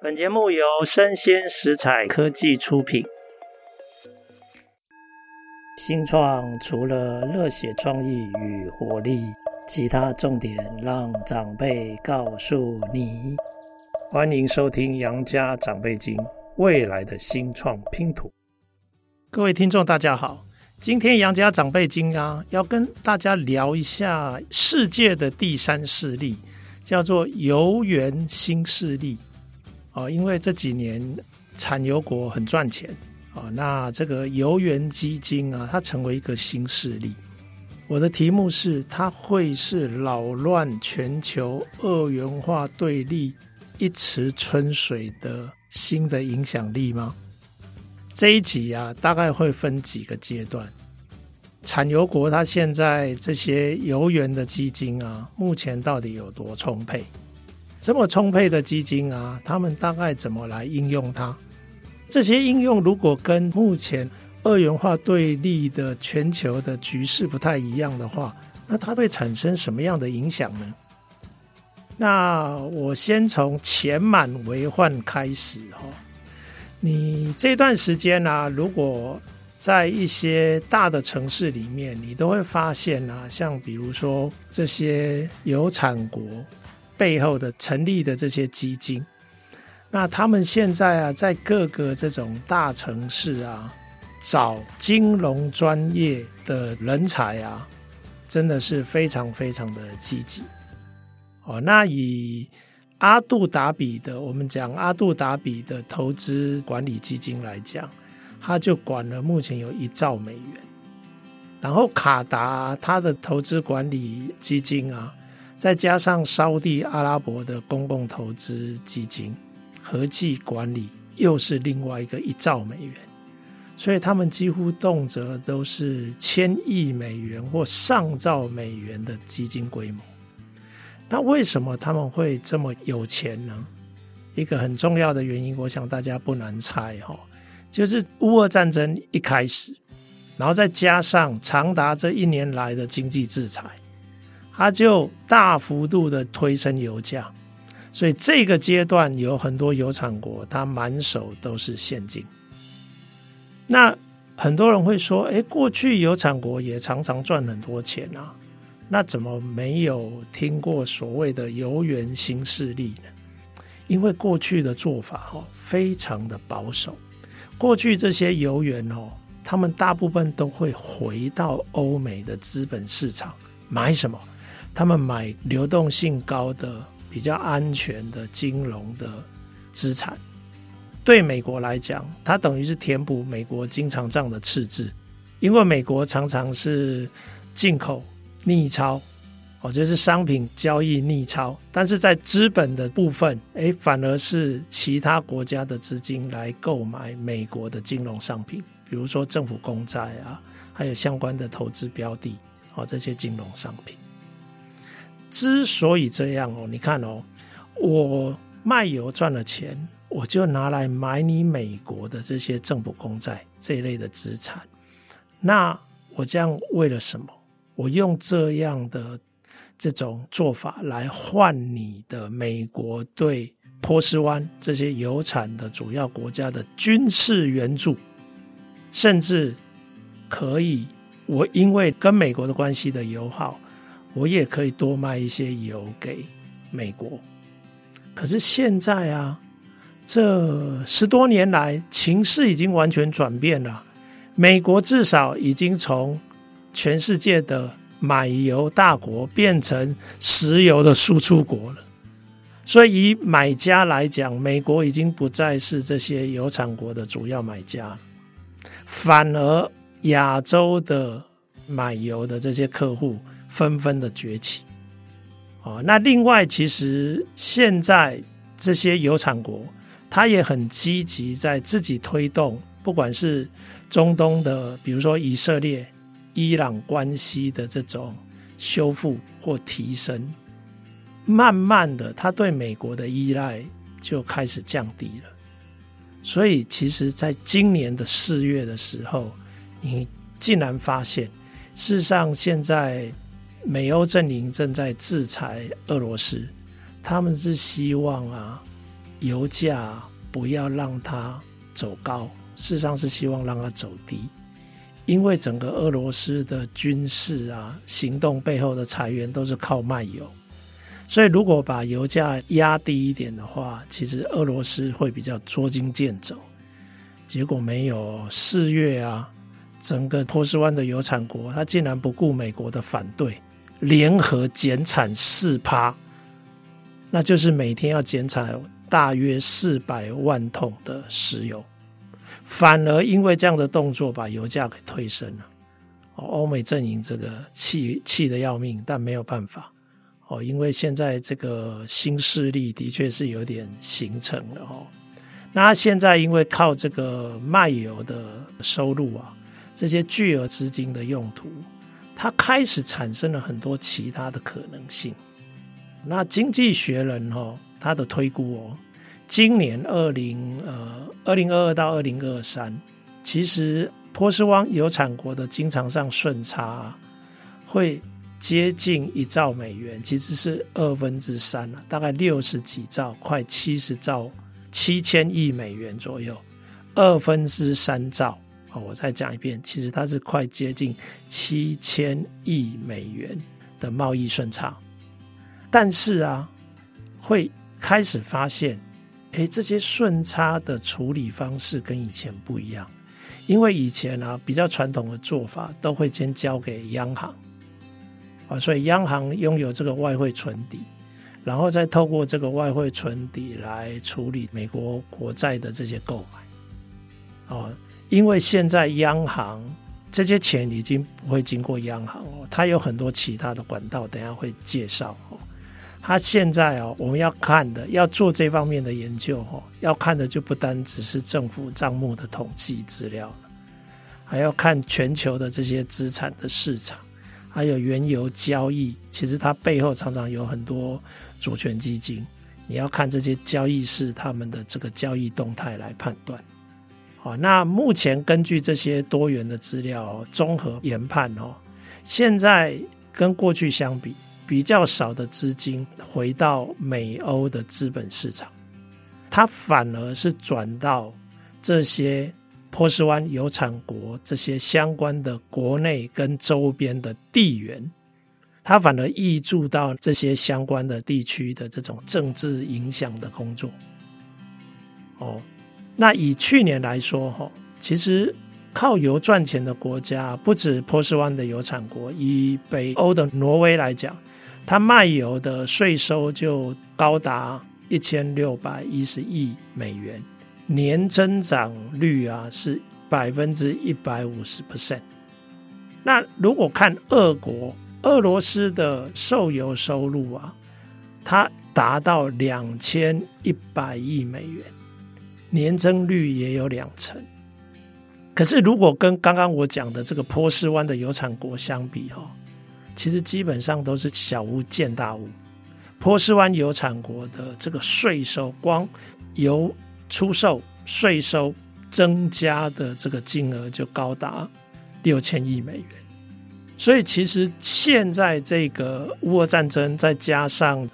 本节目由生鲜食材科技出品。新创除了热血创意与活力，其他重点让长辈告诉你。欢迎收听《杨家长辈经》，未来的新创拼图。各位听众，大家好，今天《杨家长辈经》啊，要跟大家聊一下世界的第三势力，叫做游园新势力。啊，因为这几年产油国很赚钱啊，那这个油源基金啊，它成为一个新势力。我的题目是：它会是扰乱全球二元化对立一池春水的新的影响力吗？这一集啊，大概会分几个阶段。产油国它现在这些油源的基金啊，目前到底有多充沛？这么充沛的基金啊，他们大概怎么来应用它？这些应用如果跟目前二元化对立的全球的局势不太一样的话，那它会产生什么样的影响呢？那我先从钱满为患开始哈。你这段时间啊，如果在一些大的城市里面，你都会发现啊，像比如说这些油产国。背后的成立的这些基金，那他们现在啊，在各个这种大城市啊，找金融专业的人才啊，真的是非常非常的积极。哦，那以阿杜达比的，我们讲阿杜达比的投资管理基金来讲，他就管了目前有一兆美元，然后卡达他的投资管理基金啊。再加上沙地阿拉伯的公共投资基金，合计管理又是另外一个一兆美元，所以他们几乎动辄都是千亿美元或上兆美元的基金规模。那为什么他们会这么有钱呢？一个很重要的原因，我想大家不难猜哈，就是乌俄战争一开始，然后再加上长达这一年来的经济制裁。它就大幅度的推升油价，所以这个阶段有很多油产国，它满手都是现金。那很多人会说：“诶，过去油产国也常常赚很多钱啊，那怎么没有听过所谓的油源新势力呢？”因为过去的做法哦，非常的保守。过去这些油源哦，他们大部分都会回到欧美的资本市场买什么？他们买流动性高的、比较安全的金融的资产，对美国来讲，它等于是填补美国经常账的赤字，因为美国常常是进口逆超，哦，就是商品交易逆超，但是在资本的部分，诶，反而是其他国家的资金来购买美国的金融商品，比如说政府公债啊，还有相关的投资标的，哦，这些金融商品。之所以这样哦，你看哦，我卖油赚了钱，我就拿来买你美国的这些政府公债这一类的资产。那我这样为了什么？我用这样的这种做法来换你的美国对波斯湾这些油产的主要国家的军事援助，甚至可以，我因为跟美国的关系的友好。我也可以多卖一些油给美国，可是现在啊，这十多年来情势已经完全转变了。美国至少已经从全世界的买油大国变成石油的输出国了。所以以买家来讲，美国已经不再是这些油产国的主要买家，反而亚洲的买油的这些客户。纷纷的崛起，哦，那另外，其实现在这些油产国，他也很积极在自己推动，不管是中东的，比如说以色列、伊朗关系的这种修复或提升，慢慢的，他对美国的依赖就开始降低了。所以，其实，在今年的四月的时候，你竟然发现，事实上现在。美欧阵营正在制裁俄罗斯，他们是希望啊，油价不要让它走高，事实上是希望让它走低，因为整个俄罗斯的军事啊行动背后的财源都是靠卖油，所以如果把油价压低一点的话，其实俄罗斯会比较捉襟见肘。结果没有，四月啊，整个波斯湾的油产国，他竟然不顾美国的反对，联合减产四趴，那就是每天要减产大约四百万桶的石油，反而因为这样的动作把油价给推升了。哦欧美阵营这个气气得要命，但没有办法哦，因为现在这个新势力的确是有点形成了哦。那现在因为靠这个卖油的收入啊，这些巨额资金的用途，它开始产生了很多其他的可能性。那经济学人哦，他的推估哦，今年二零呃二零二二到二零二三，其实波斯湾油产国的经常上顺差会接近一兆美元，其实是二分之三了，大概六十几兆，快七十兆。七千亿美元左右，二分之三兆。我再讲一遍，其实它是快接近七千亿美元的贸易顺差。但是啊，会开始发现，哎，这些顺差的处理方式跟以前不一样。因为以前啊，比较传统的做法都会先交给央行，啊，所以央行拥有这个外汇存底。然后再透过这个外汇存底来处理美国国债的这些购买，哦，因为现在央行这些钱已经不会经过央行哦，它有很多其他的管道，等下会介绍哦。它现在哦，我们要看的，要做这方面的研究哦，要看的就不单只是政府账目的统计资料了，还要看全球的这些资产的市场。还有原油交易，其实它背后常常有很多主权基金，你要看这些交易是他们的这个交易动态来判断。好，那目前根据这些多元的资料综合研判哦，现在跟过去相比，比较少的资金回到美欧的资本市场，它反而是转到这些。波斯湾油产国这些相关的国内跟周边的地缘，它反而挹注到这些相关的地区的这种政治影响的工作。哦，那以去年来说，哈，其实靠油赚钱的国家不止波斯湾的油产国，以北欧的挪威来讲，它卖油的税收就高达一千六百一十亿美元。年增长率啊是百分之一百五十 percent。那如果看俄国、俄罗斯的售油收入啊，它达到两千一百亿美元，年增率也有两成。可是如果跟刚刚我讲的这个波斯湾的油产国相比哈，其实基本上都是小巫见大巫。波斯湾油产国的这个税收光油。出售税收增加的这个金额就高达六千亿美元，所以其实现在这个乌俄战争再加上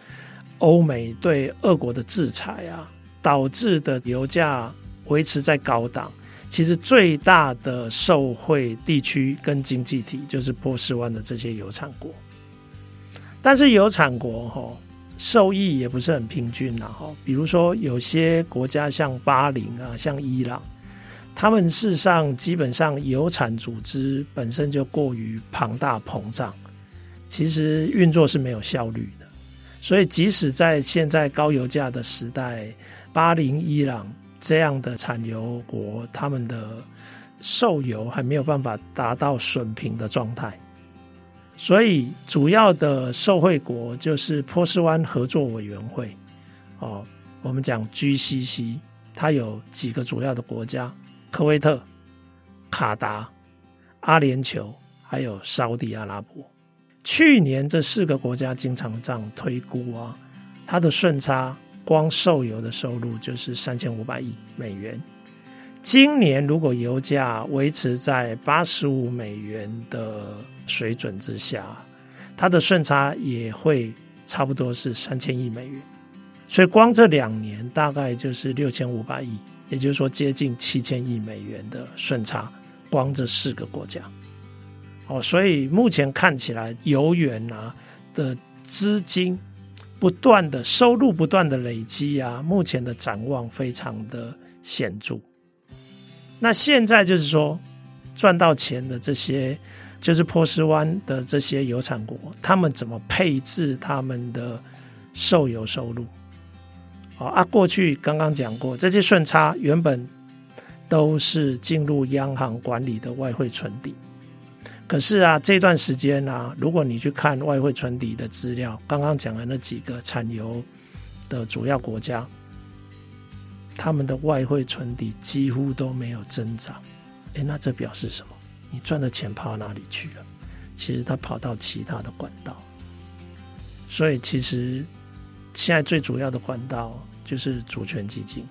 欧美对俄国的制裁啊，导致的油价维持在高档。其实最大的受惠地区跟经济体就是波斯湾的这些油产国，但是油产国哈。受益也不是很平均呐，哈。比如说，有些国家像巴林啊，像伊朗，他们事实上基本上油产组织本身就过于庞大膨胀，其实运作是没有效率的。所以，即使在现在高油价的时代，巴林、伊朗这样的产油国，他们的售油还没有办法达到损平的状态。所以，主要的受惠国就是波斯湾合作委员会，哦，我们讲 GCC，它有几个主要的国家：科威特、卡达、阿联酋，还有沙地阿拉伯。去年这四个国家经常这样推估啊，它的顺差光售油的收入就是三千五百亿美元。今年如果油价维持在八十五美元的水准之下，它的顺差也会差不多是三千亿美元。所以光这两年大概就是六千五百亿，也就是说接近七千亿美元的顺差，光这四个国家。哦，所以目前看起来，油源啊的资金不断的收入不断的累积啊，目前的展望非常的显著。那现在就是说，赚到钱的这些，就是波斯湾的这些油产国，他们怎么配置他们的售油收入？啊，过去刚刚讲过，这些顺差原本都是进入央行管理的外汇存底。可是啊，这段时间啊，如果你去看外汇存底的资料，刚刚讲的那几个产油的主要国家，他们的外汇存底几乎都没有增长。诶，那这表示什么？你赚的钱跑到哪里去了？其实它跑到其他的管道。所以其实现在最主要的管道就是主权基金。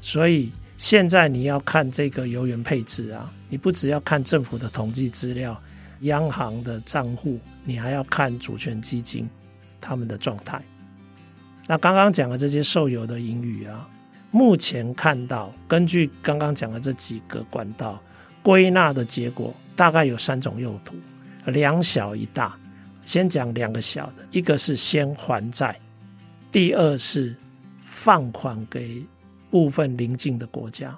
所以。现在你要看这个油源配置啊，你不只要看政府的统计资料、央行的账户，你还要看主权基金他们的状态。那刚刚讲的这些售油的盈余啊，目前看到根据刚刚讲的这几个管道归纳的结果，大概有三种用途，两小一大。先讲两个小的，一个是先还债，第二是放款给。部分邻近的国家，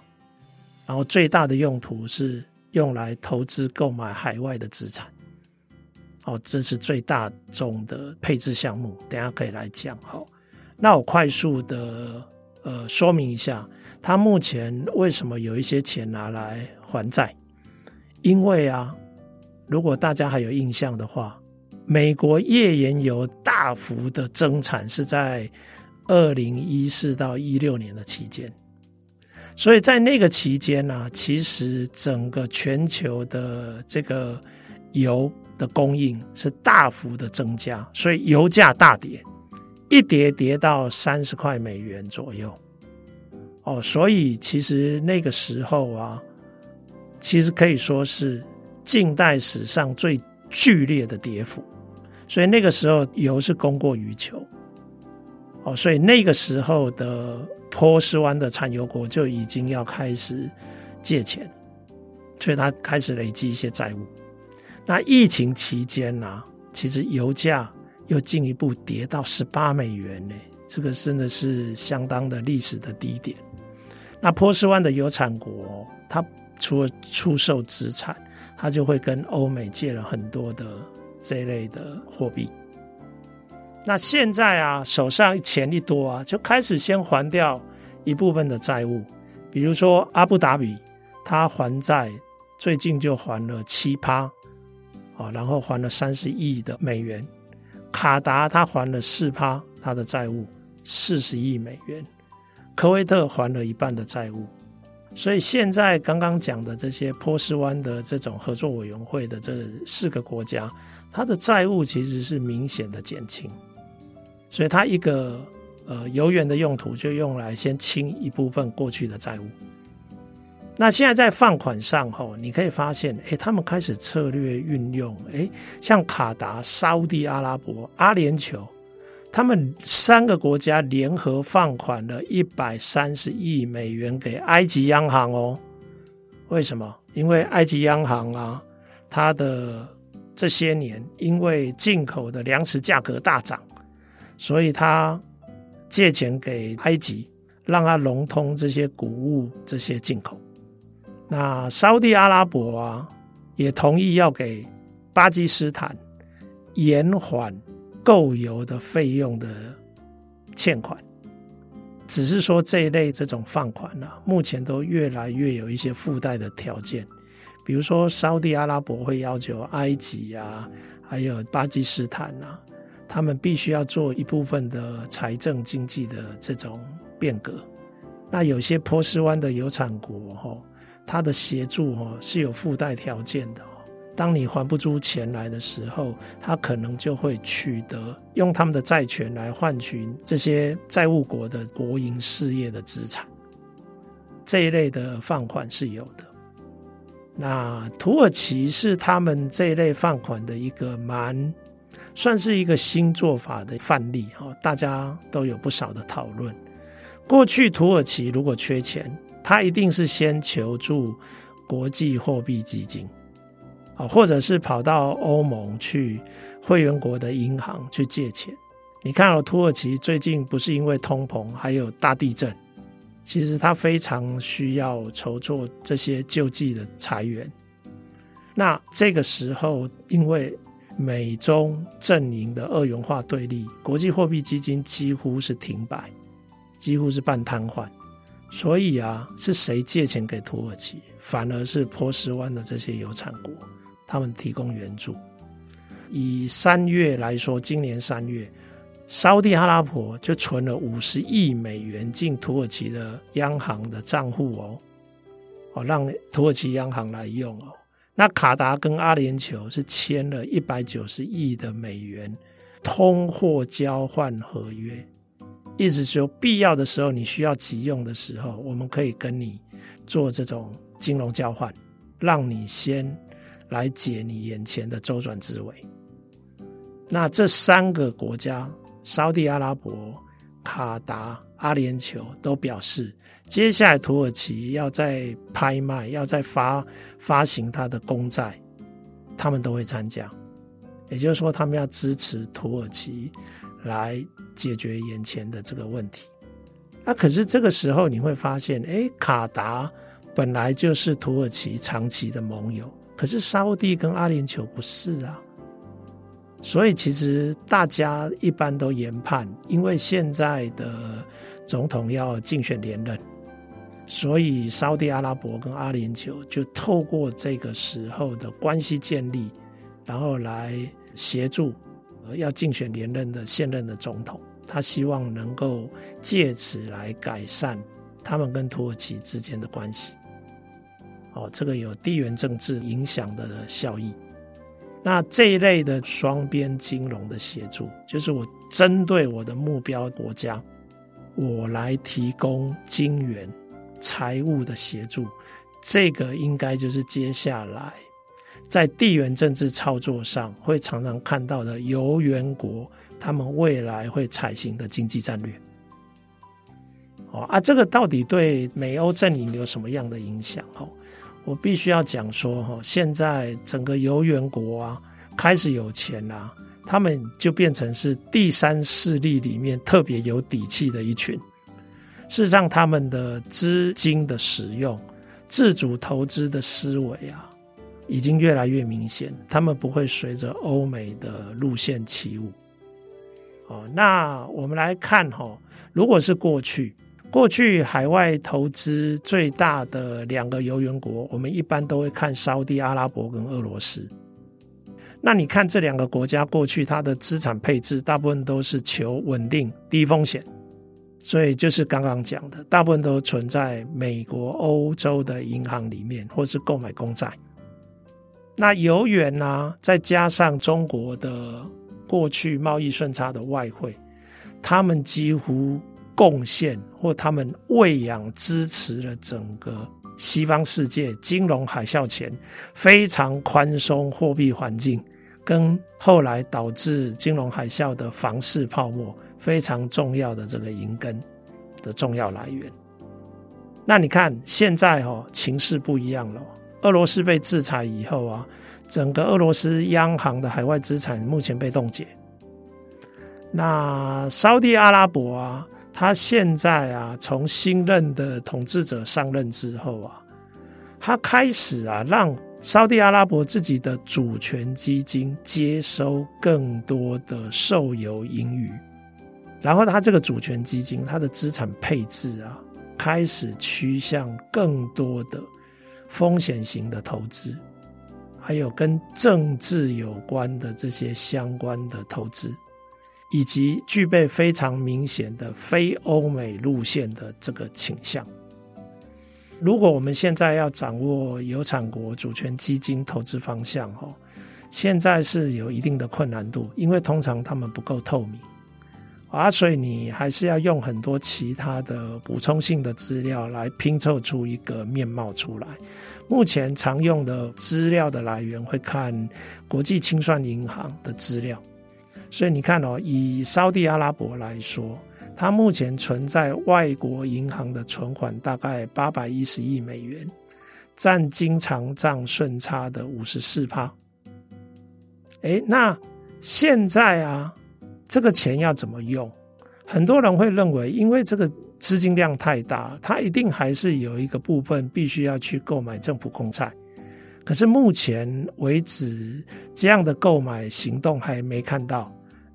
然后最大的用途是用来投资购买海外的资产，哦，这是最大宗的配置项目，等下可以来讲。好，那我快速的呃说明一下，他目前为什么有一些钱拿来还债？因为啊，如果大家还有印象的话，美国页岩油大幅的增产是在。二零一四到一六年的期间，所以在那个期间呢，其实整个全球的这个油的供应是大幅的增加，所以油价大跌，一跌跌到三十块美元左右。哦，所以其实那个时候啊，其实可以说是近代史上最剧烈的跌幅，所以那个时候油是供过于求。哦，所以那个时候的波斯湾的产油国就已经要开始借钱，所以他开始累积一些债务。那疫情期间呢、啊，其实油价又进一步跌到十八美元呢，这个真的是相当的历史的低点。那波斯湾的油产国，它除了出售资产，它就会跟欧美借了很多的这一类的货币。那现在啊，手上钱一多啊，就开始先还掉一部分的债务，比如说阿布达比，他还债最近就还了七趴，啊，然后还了三十亿的美元；卡达他还了四趴，他的债务四十亿美元；科威特还了一半的债务。所以现在刚刚讲的这些波斯湾的这种合作委员会的这四个国家，它的债务其实是明显的减轻。所以它一个呃油源的用途就用来先清一部分过去的债务。那现在在放款上吼，你可以发现，哎，他们开始策略运用，哎，像卡达、沙乌地阿拉伯、阿联酋，他们三个国家联合放款了一百三十亿美元给埃及央行哦。为什么？因为埃及央行啊，它的这些年因为进口的粮食价格大涨。所以他借钱给埃及，让他融通这些谷物这些进口。那沙地阿拉伯啊，也同意要给巴基斯坦延缓购油的费用的欠款。只是说这一类这种放款呢、啊，目前都越来越有一些附带的条件，比如说沙地阿拉伯会要求埃及啊，还有巴基斯坦啊。他们必须要做一部分的财政经济的这种变革。那有些波斯湾的油产国哈，它的协助哈是有附带条件的。当你还不出钱来的时候，他可能就会取得用他们的债权来换取这些债务国的国营事业的资产。这一类的放款是有的。那土耳其是他们这一类放款的一个蛮。算是一个新做法的范例哈，大家都有不少的讨论。过去土耳其如果缺钱，他一定是先求助国际货币基金，啊，或者是跑到欧盟去会员国的银行去借钱。你看哦，土耳其最近不是因为通膨，还有大地震，其实他非常需要筹措这些救济的财源。那这个时候，因为美中阵营的二元化对立，国际货币基金几乎是停摆，几乎是半瘫痪。所以啊，是谁借钱给土耳其？反而是波斯湾的这些有产国，他们提供援助。以三月来说，今年三月，沙乌地阿拉伯就存了五十亿美元进土耳其的央行的账户哦，哦，让土耳其央行来用哦。那卡达跟阿联酋是签了一百九十亿的美元通货交换合约，意思说必要的时候你需要急用的时候，我们可以跟你做这种金融交换，让你先来解你眼前的周转之围。那这三个国家，沙地阿拉伯、卡达、阿联酋都表示，接下来土耳其要再拍卖，要再发发行它的公债，他们都会参加。也就是说，他们要支持土耳其来解决眼前的这个问题。啊，可是这个时候你会发现，哎，卡达本来就是土耳其长期的盟友，可是沙乌地跟阿联酋不是啊。所以其实大家一般都研判，因为现在的总统要竞选连任，所以沙地阿拉伯跟阿联酋就透过这个时候的关系建立，然后来协助要竞选连任的现任的总统，他希望能够借此来改善他们跟土耳其之间的关系。哦，这个有地缘政治影响的效益。那这一类的双边金融的协助，就是我针对我的目标国家，我来提供金元、财务的协助，这个应该就是接下来在地缘政治操作上会常常看到的有缘国，他们未来会采行的经济战略。哦啊，这个到底对美欧阵营有什么样的影响？哦？我必须要讲说，哈，现在整个游园国啊，开始有钱啦，他们就变成是第三势力里面特别有底气的一群。事实上，他们的资金的使用、自主投资的思维啊，已经越来越明显。他们不会随着欧美的路线起舞。哦，那我们来看哈，如果是过去。过去海外投资最大的两个油源国，我们一般都会看沙地阿拉伯跟俄罗斯。那你看这两个国家过去它的资产配置，大部分都是求稳定、低风险，所以就是刚刚讲的，大部分都存在美国、欧洲的银行里面，或是购买公债。那油源呢、再加上中国的过去贸易顺差的外汇，他们几乎。贡献或他们喂养支持了整个西方世界金融海啸前非常宽松货币环境，跟后来导致金融海啸的房市泡沫非常重要的这个银根的重要来源。那你看现在哦，情势不一样了。俄罗斯被制裁以后啊，整个俄罗斯央行的海外资产目前被冻结。那沙地阿拉伯啊。他现在啊，从新任的统治者上任之后啊，他开始啊，让沙地阿拉伯自己的主权基金接收更多的售油盈余，然后他这个主权基金，它的资产配置啊，开始趋向更多的风险型的投资，还有跟政治有关的这些相关的投资。以及具备非常明显的非欧美路线的这个倾向。如果我们现在要掌握有产国主权基金投资方向，哈，现在是有一定的困难度，因为通常他们不够透明啊，所以你还是要用很多其他的补充性的资料来拼凑出一个面貌出来。目前常用的资料的来源会看国际清算银行的资料。所以你看哦，以沙地阿拉伯来说，它目前存在外国银行的存款大概八百一十亿美元，占经常账顺差的五十四趴。哎，那现在啊，这个钱要怎么用？很多人会认为，因为这个资金量太大，它一定还是有一个部分必须要去购买政府公债。可是目前为止，这样的购买行动还没看到。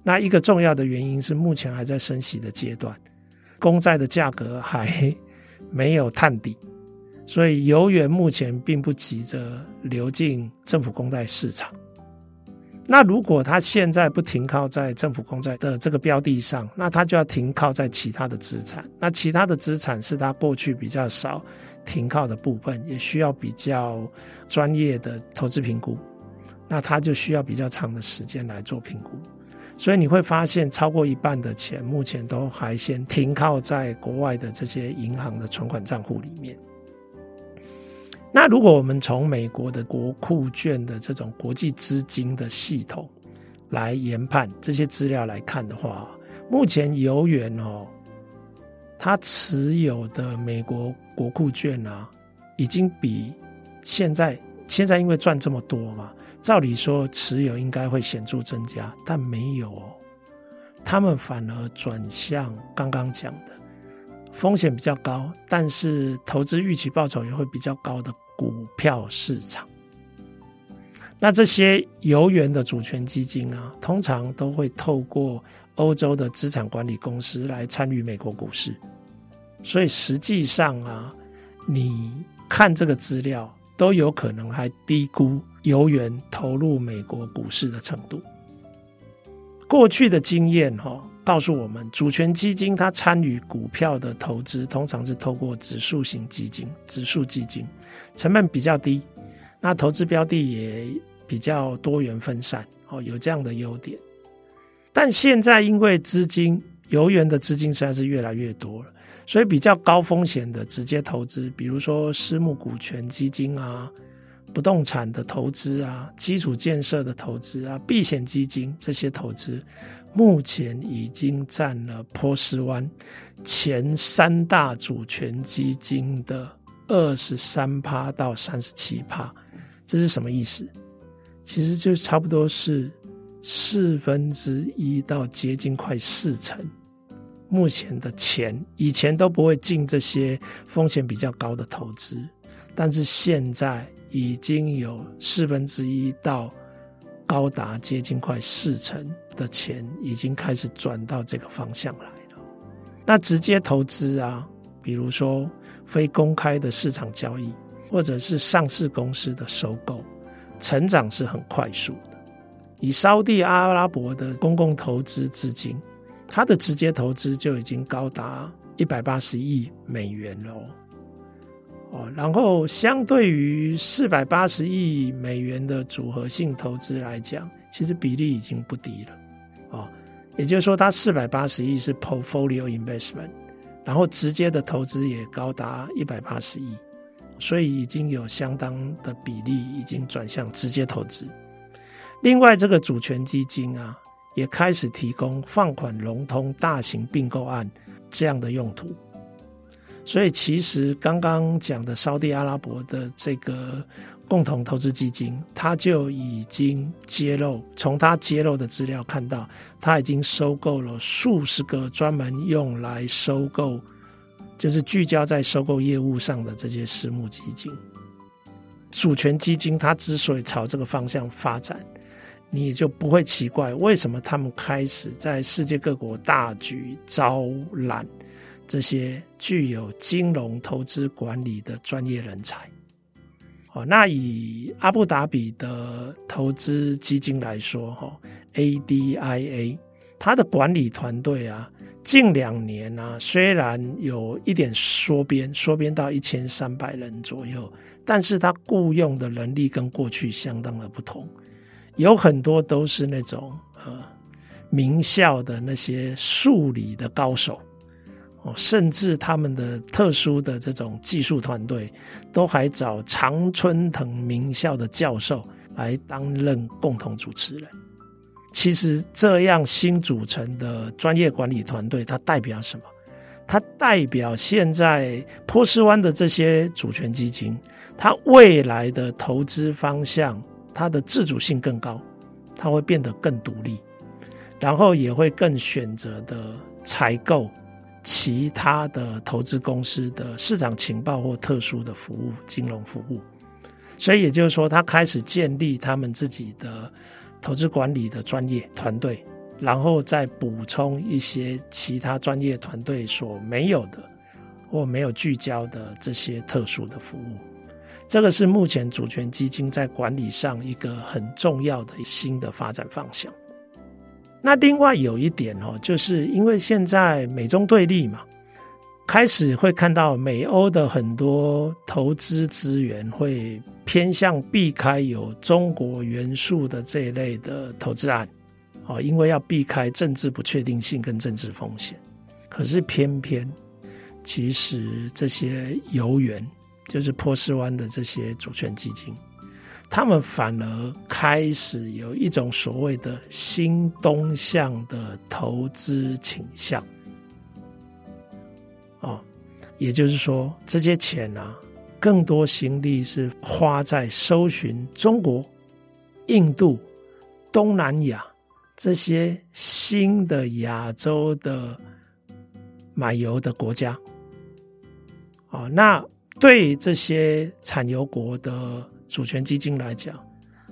那一个重要的原因是，目前还在升息的阶段，公债的价格还没有探底，所以油元目前并不急着流进政府公债市场。那如果他现在不停靠在政府公债的这个标的上，那他就要停靠在其他的资产。那其他的资产是他过去比较少停靠的部分，也需要比较专业的投资评估。那他就需要比较长的时间来做评估。所以你会发现，超过一半的钱目前都还先停靠在国外的这些银行的存款账户里面。那如果我们从美国的国库券的这种国际资金的系统来研判这些资料来看的话，目前油元哦，他持有的美国国库券啊，已经比现在现在因为赚这么多嘛，照理说持有应该会显著增加，但没有哦，他们反而转向刚刚讲的风险比较高，但是投资预期报酬也会比较高的。股票市场，那这些油元的主权基金啊，通常都会透过欧洲的资产管理公司来参与美国股市，所以实际上啊，你看这个资料都有可能还低估游元投入美国股市的程度。过去的经验哈。告诉我们，主权基金它参与股票的投资，通常是透过指数型基金、指数基金，成本比较低，那投资标的也比较多元分散，哦，有这样的优点。但现在因为资金、游元的资金实在是越来越多了，所以比较高风险的直接投资，比如说私募股权基金啊。不动产的投资啊，基础建设的投资啊，避险基金这些投资，目前已经占了波斯湾前三大主权基金的二十三趴到三十七趴。这是什么意思？其实就差不多是四分之一到接近快四成。目前的钱以前都不会进这些风险比较高的投资，但是现在。已经有四分之一到高达接近快四成的钱已经开始转到这个方向来了。那直接投资啊，比如说非公开的市场交易，或者是上市公司的收购，成长是很快速的。以沙地阿拉伯的公共投资资金，它的直接投资就已经高达一百八十亿美元了。哦，然后相对于四百八十亿美元的组合性投资来讲，其实比例已经不低了。哦，也就是说，它四百八十亿是 portfolio investment，然后直接的投资也高达一百八十亿，所以已经有相当的比例已经转向直接投资。另外，这个主权基金啊，也开始提供放款融通大型并购案这样的用途。所以，其实刚刚讲的沙地阿拉伯的这个共同投资基金，它就已经揭露，从它揭露的资料看到，它已经收购了数十个专门用来收购，就是聚焦在收购业务上的这些私募基金。主权基金它之所以朝这个方向发展，你也就不会奇怪为什么他们开始在世界各国大举招揽。这些具有金融投资管理的专业人才，哦，那以阿布达比的投资基金来说，哈，ADIA，它的管理团队啊，近两年啊，虽然有一点缩编，缩编到一千三百人左右，但是它雇佣的能力跟过去相当的不同，有很多都是那种呃名校的那些数理的高手。甚至他们的特殊的这种技术团队，都还找常春藤名校的教授来担任共同主持人。其实这样新组成的专业管理团队，它代表什么？它代表现在波斯湾的这些主权基金，它未来的投资方向，它的自主性更高，它会变得更独立，然后也会更选择的采购其他的投资公司的市场情报或特殊的服务、金融服务。所以也就是说，他开始建立他们自己的投资管理的专业团队。然后再补充一些其他专业团队所没有的或没有聚焦的这些特殊的服务，这个是目前主权基金在管理上一个很重要的新的发展方向。那另外有一点哦，就是因为现在美中对立嘛，开始会看到美欧的很多投资资源会偏向避开有中国元素的这一类的投资案。哦，因为要避开政治不确定性跟政治风险，可是偏偏其实这些游园，就是波斯湾的这些主权基金，他们反而开始有一种所谓的新东向的投资倾向。哦，也就是说，这些钱啊，更多心力是花在搜寻中国、印度、东南亚。这些新的亚洲的买油的国家，啊，那对这些产油国的主权基金来讲，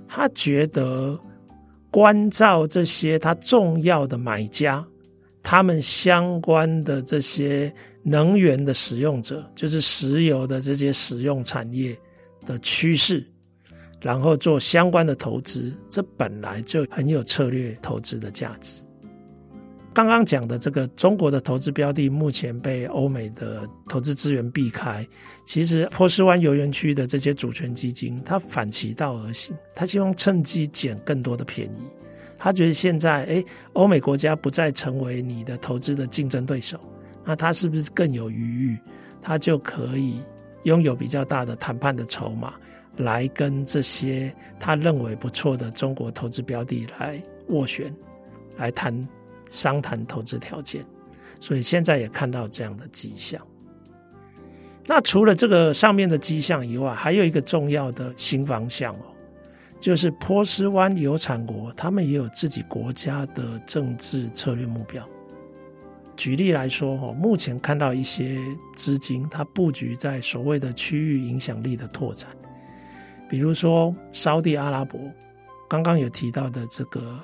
他觉得关照这些他重要的买家，他们相关的这些能源的使用者，就是石油的这些使用产业的趋势。然后做相关的投资，这本来就很有策略投资的价值。刚刚讲的这个中国的投资标的，目前被欧美的投资资源避开。其实波斯湾油园区的这些主权基金，它反其道而行，它希望趁机捡更多的便宜。他觉得现在，诶，欧美国家不再成为你的投资的竞争对手，那他是不是更有余裕？他就可以拥有比较大的谈判的筹码。来跟这些他认为不错的中国投资标的来斡旋，来谈商谈投资条件，所以现在也看到这样的迹象。那除了这个上面的迹象以外，还有一个重要的新方向哦，就是波斯湾油产国他们也有自己国家的政治策略目标。举例来说哦，目前看到一些资金它布局在所谓的区域影响力的拓展。比如说，沙地阿拉伯刚刚有提到的这个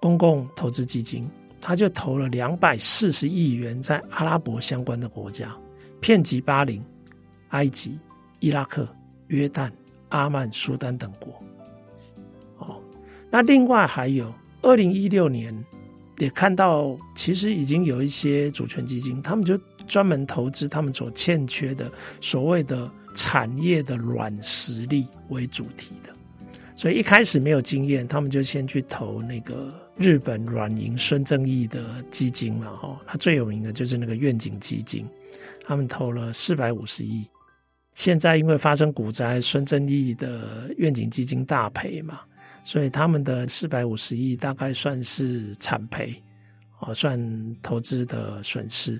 公共投资基金，他就投了两百四十亿元在阿拉伯相关的国家，遍及巴林、埃及、伊拉克、约旦、阿曼、苏丹等国。哦，那另外还有，二零一六年也看到，其实已经有一些主权基金，他们就专门投资他们所欠缺的所谓的。产业的软实力为主题的，所以一开始没有经验，他们就先去投那个日本软银孙正义的基金嘛，哈，他最有名的就是那个愿景基金，他们投了四百五十亿。现在因为发生股灾，孙正义的愿景基金大赔嘛，所以他们的四百五十亿大概算是惨赔，啊，算投资的损失。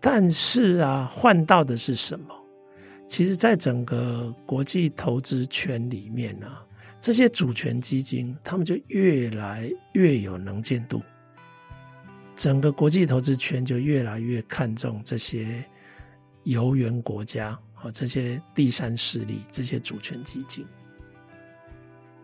但是啊，换到的是什么？其实，在整个国际投资圈里面呢、这些主权基金他们就越来越有能见度，整个国际投资圈就越来越看重这些游园国家和这些第三势力，这些主权基金。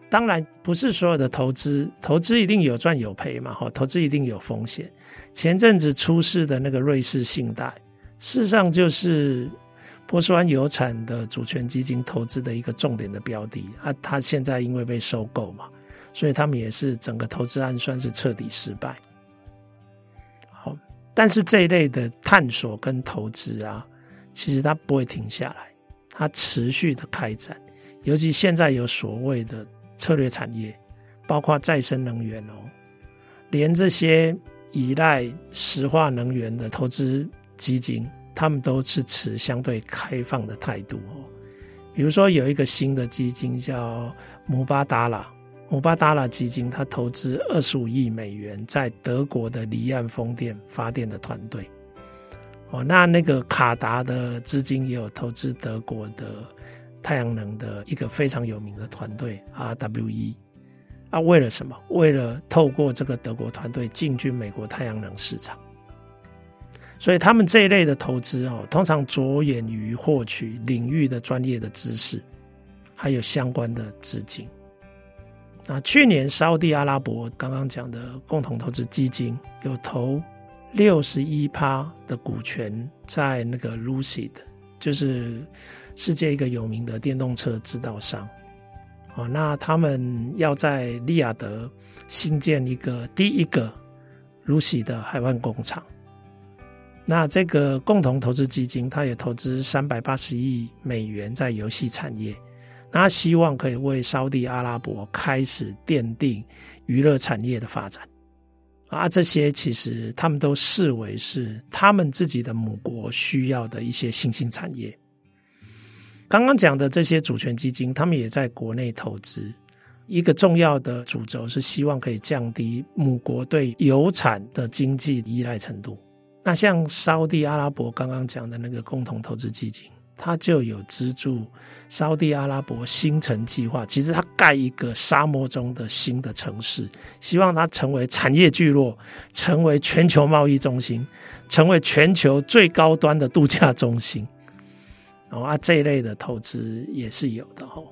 当然，不是所有的投资，投资一定有赚有赔嘛，哈，投资一定有风险。前阵子出事的那个瑞士信贷，事实上就是。波斯湾油产的主权基金投资的一个重点的标的啊，它现在因为被收购嘛，所以他们也是整个投资案算是彻底失败。好，但是这一类的探索跟投资啊，其实它不会停下来，它持续的开展。尤其现在有所谓的策略产业，包括再生能源哦，连这些依赖石化能源的投资基金。他们都是持相对开放的态度哦。比如说，有一个新的基金叫姆巴达拉姆巴达拉基金，他投资二十五亿美元在德国的离岸风电发电的团队。哦，那那个卡达的资金也有投资德国的太阳能的一个非常有名的团队 RWE。啊，为了什么？为了透过这个德国团队进军美国太阳能市场。所以他们这一类的投资哦，通常着眼于获取领域的专业的知识，还有相关的资金。那去年沙乌地阿拉伯刚刚讲的共同投资基金有投六十一趴的股权在那个 Lucid，就是世界一个有名的电动车制造商。哦，那他们要在利雅得新建一个第一个 Lucid 的海外工厂。那这个共同投资基金，它也投资三百八十亿美元在游戏产业，那希望可以为沙地阿拉伯开始奠定娱乐产业的发展啊，这些其实他们都视为是他们自己的母国需要的一些新兴产业。刚刚讲的这些主权基金，他们也在国内投资，一个重要的主轴是希望可以降低母国对油产的经济依赖程度。那像沙地阿拉伯刚刚讲的那个共同投资基金，它就有资助沙地阿拉伯新城计划。其实它盖一个沙漠中的新的城市，希望它成为产业聚落，成为全球贸易中心，成为全球最高端的度假中心。哦啊，这一类的投资也是有的哦。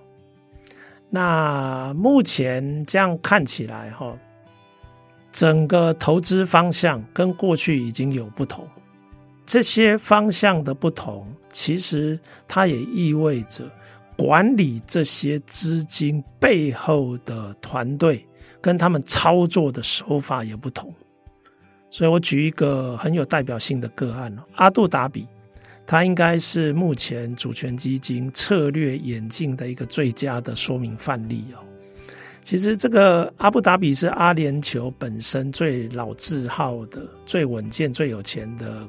那目前这样看起来哈。整个投资方向跟过去已经有不同，这些方向的不同，其实它也意味着管理这些资金背后的团队跟他们操作的手法也不同。所以我举一个很有代表性的个案，阿杜达比，它应该是目前主权基金策略演进的一个最佳的说明范例哦。其实这个阿布达比是阿联酋本身最老字号的、最稳健、最有钱的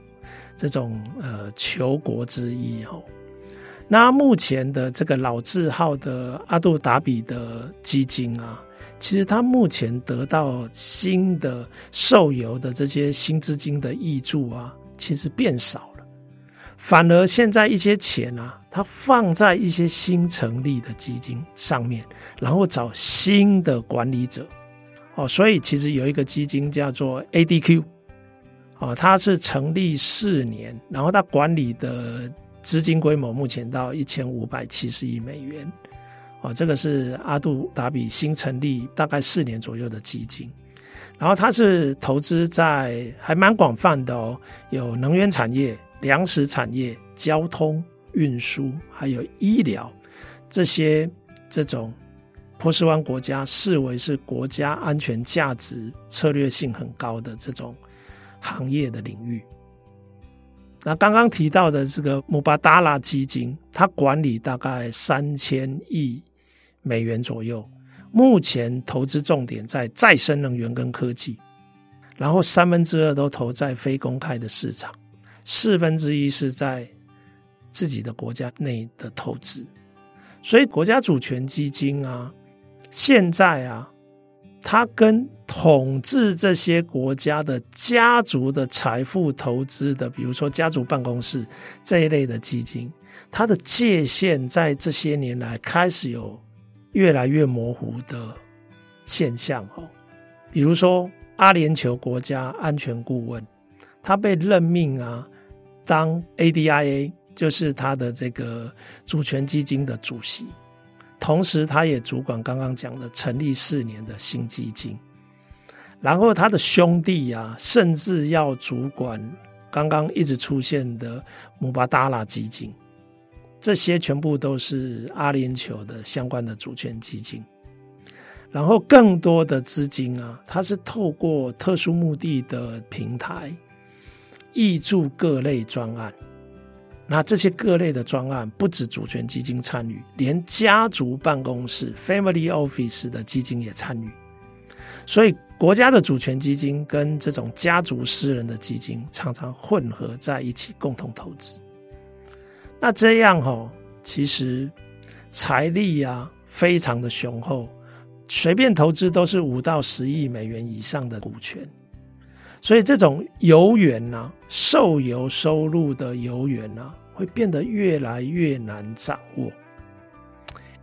这种呃球国之一哦。那目前的这个老字号的阿布达比的基金啊，其实它目前得到新的受油的这些新资金的挹注啊，其实变少了。反而现在一些钱啊，它放在一些新成立的基金上面，然后找新的管理者哦。所以其实有一个基金叫做 ADQ 哦，它是成立四年，然后它管理的资金规模目前到一千五百七十亿美元哦。这个是阿杜达比新成立大概四年左右的基金，然后它是投资在还蛮广泛的哦，有能源产业。粮食产业、交通运输，还有医疗这些这种波斯湾国家视为是国家安全价值、策略性很高的这种行业的领域。那刚刚提到的这个姆巴达拉基金，它管理大概三千亿美元左右，目前投资重点在再生能源跟科技，然后三分之二都投在非公开的市场。四分之一是在自己的国家内的投资，所以国家主权基金啊，现在啊，它跟统治这些国家的家族的财富投资的，比如说家族办公室这一类的基金，它的界限在这些年来开始有越来越模糊的现象哦。比如说阿联酋国家安全顾问，他被任命啊。当 ADIA 就是他的这个主权基金的主席，同时他也主管刚刚讲的成立四年的新基金，然后他的兄弟啊，甚至要主管刚刚一直出现的姆巴达拉基金，这些全部都是阿联酋的相关的主权基金，然后更多的资金啊，它是透过特殊目的的平台。挹注各类专案，那这些各类的专案不止主权基金参与，连家族办公室 （family office） 的基金也参与。所以，国家的主权基金跟这种家族私人的基金常常混合在一起共同投资。那这样哈，其实财力啊非常的雄厚，随便投资都是五到十亿美元以上的股权，所以这种油源呢、啊，受油收入的油源呢、会变得越来越难掌握，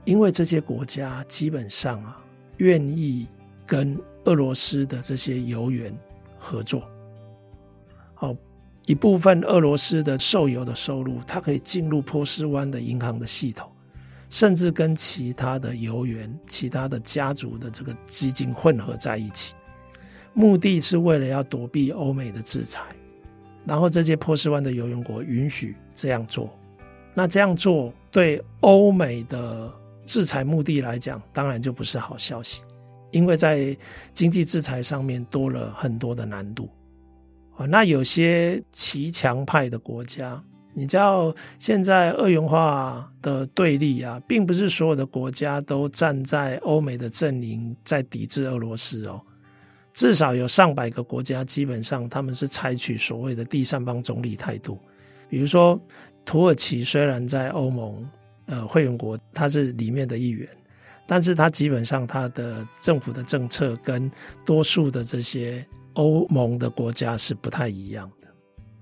因为这些国家基本上啊，愿意跟俄罗斯的这些油源合作，好，一部分俄罗斯的受油的收入，它可以进入波斯湾的银行的系统。甚至跟其他的油源、其他的家族的这个基金混合在一起，目的是为了要躲避欧美的制裁。然后这些波斯湾的游泳国允许这样做，那这样做对欧美的制裁目的来讲，当然就不是好消息，因为在经济制裁上面多了很多的难度。啊，那有些骑墙派的国家。你知道现在二元化的对立啊，并不是所有的国家都站在欧美的阵营在抵制俄罗斯哦。至少有上百个国家，基本上他们是采取所谓的第三方总理态度。比如说，土耳其虽然在欧盟呃会员国，它是里面的一员，但是它基本上它的政府的政策跟多数的这些欧盟的国家是不太一样的。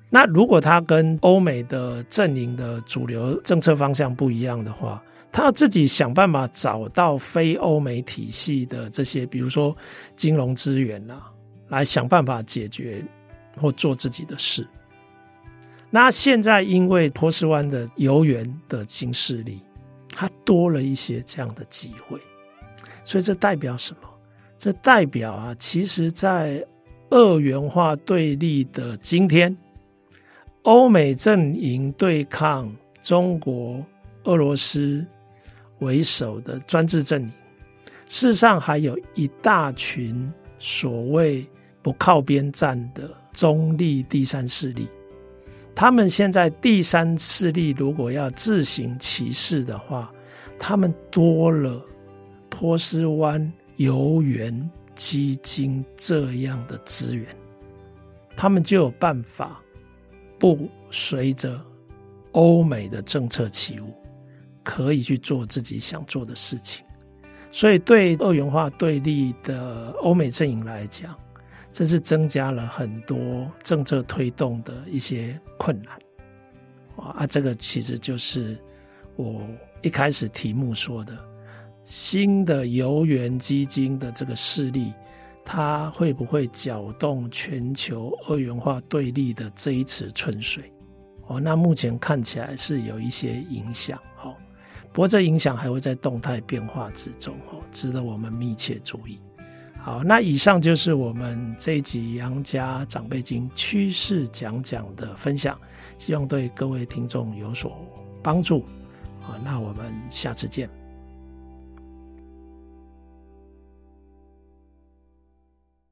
那如果他跟欧美的阵营的主流政策方向不一样的话，他要自己想办法找到非欧美体系的这些，比如说金融资源啊，来想办法解决或做自己的事。那现在因为波斯湾的油源的新势力，它多了一些这样的机会，所以这代表什么？这代表啊，其实，在二元化对立的今天。欧美阵营对抗中国、俄罗斯为首的专制阵营，世上还有一大群所谓不靠边站的中立第三势力。他们现在第三势力如果要自行其是的话，他们多了波斯湾油源基金这样的资源，他们就有办法。不随着欧美的政策起舞，可以去做自己想做的事情。所以，对二元化对立的欧美阵营来讲，这是增加了很多政策推动的一些困难。啊，这个其实就是我一开始题目说的新的游园基金的这个势力。它会不会搅动全球二元化对立的这一池春水？哦，那目前看起来是有一些影响，不过这影响还会在动态变化之中，哦，值得我们密切注意。好，那以上就是我们这一集杨家长辈经趋势讲讲的分享，希望对各位听众有所帮助。好，那我们下次见。